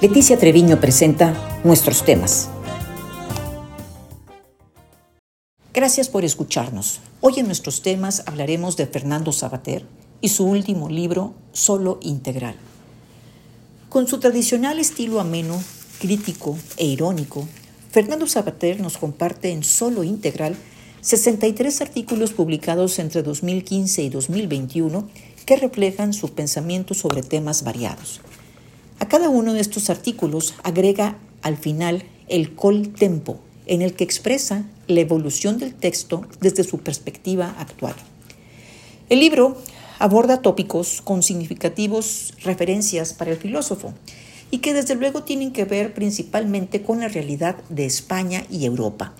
Leticia Treviño presenta nuestros temas. Gracias por escucharnos. Hoy en nuestros temas hablaremos de Fernando Sabater y su último libro, Solo Integral. Con su tradicional estilo ameno, crítico e irónico, Fernando Sabater nos comparte en Solo Integral 63 artículos publicados entre 2015 y 2021 que reflejan su pensamiento sobre temas variados. A cada uno de estos artículos agrega al final el col tempo, en el que expresa la evolución del texto desde su perspectiva actual. El libro aborda tópicos con significativos referencias para el filósofo y que desde luego tienen que ver principalmente con la realidad de España y Europa.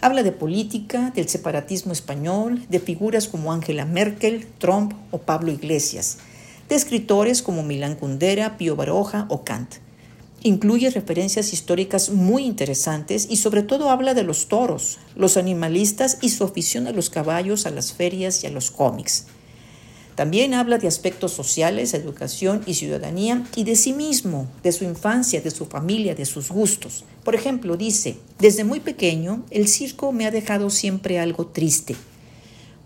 Habla de política, del separatismo español, de figuras como Angela Merkel, Trump o Pablo Iglesias, de escritores como Milán Kundera, Pío Baroja o Kant. Incluye referencias históricas muy interesantes y sobre todo habla de los toros, los animalistas y su afición a los caballos, a las ferias y a los cómics. También habla de aspectos sociales, educación y ciudadanía y de sí mismo, de su infancia, de su familia, de sus gustos. Por ejemplo, dice, desde muy pequeño el circo me ha dejado siempre algo triste.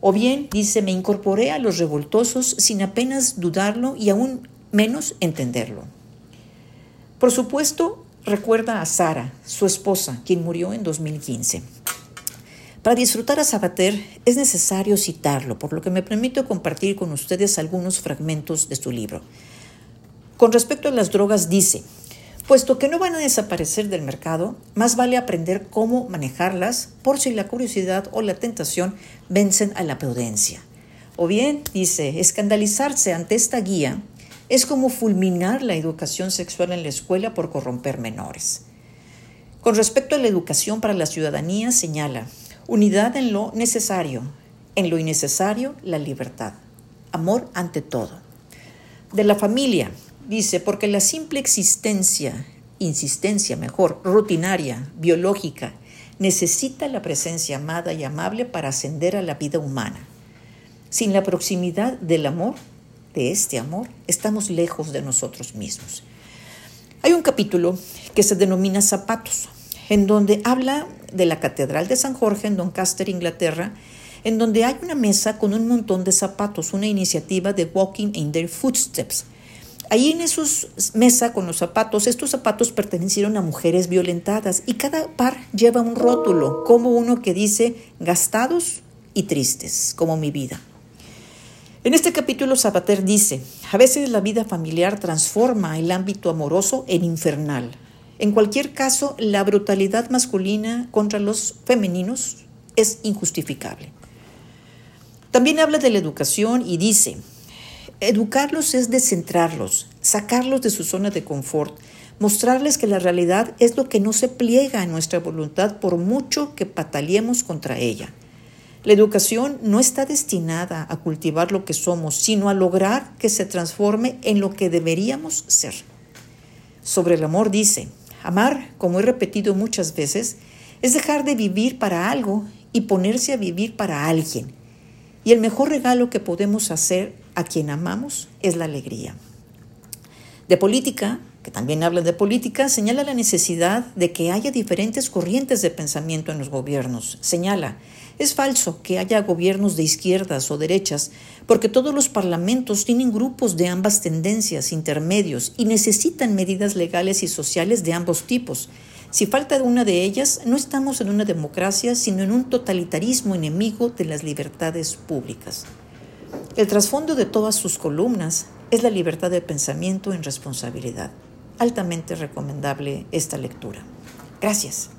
O bien, dice, me incorporé a los revoltosos sin apenas dudarlo y aún menos entenderlo. Por supuesto, recuerda a Sara, su esposa, quien murió en 2015. Para disfrutar a Sabater es necesario citarlo, por lo que me permito compartir con ustedes algunos fragmentos de su libro. Con respecto a las drogas dice, puesto que no van a desaparecer del mercado, más vale aprender cómo manejarlas por si la curiosidad o la tentación vencen a la prudencia. O bien, dice, escandalizarse ante esta guía es como fulminar la educación sexual en la escuela por corromper menores. Con respecto a la educación para la ciudadanía, señala, unidad en lo necesario, en lo innecesario, la libertad, amor ante todo. De la familia, dice, porque la simple existencia, insistencia mejor, rutinaria, biológica, necesita la presencia amada y amable para ascender a la vida humana. Sin la proximidad del amor, de este amor, estamos lejos de nosotros mismos. Hay un capítulo que se denomina Zapatos, en donde habla de la Catedral de San Jorge en Doncaster, Inglaterra, en donde hay una mesa con un montón de zapatos, una iniciativa de Walking in Their Footsteps. Ahí en esos mesa con los zapatos, estos zapatos pertenecieron a mujeres violentadas y cada par lleva un rótulo, como uno que dice gastados y tristes, como mi vida. En este capítulo Zapater dice, a veces la vida familiar transforma el ámbito amoroso en infernal. En cualquier caso, la brutalidad masculina contra los femeninos es injustificable. También habla de la educación y dice, educarlos es descentrarlos, sacarlos de su zona de confort, mostrarles que la realidad es lo que no se pliega a nuestra voluntad por mucho que pataleemos contra ella. La educación no está destinada a cultivar lo que somos, sino a lograr que se transforme en lo que deberíamos ser. Sobre el amor dice, amar, como he repetido muchas veces, es dejar de vivir para algo y ponerse a vivir para alguien. Y el mejor regalo que podemos hacer a quien amamos es la alegría. De política, que también habla de política, señala la necesidad de que haya diferentes corrientes de pensamiento en los gobiernos. Señala, es falso que haya gobiernos de izquierdas o derechas, porque todos los parlamentos tienen grupos de ambas tendencias intermedios y necesitan medidas legales y sociales de ambos tipos. Si falta una de ellas, no estamos en una democracia, sino en un totalitarismo enemigo de las libertades públicas. El trasfondo de todas sus columnas es la libertad de pensamiento en responsabilidad altamente recomendable esta lectura. Gracias.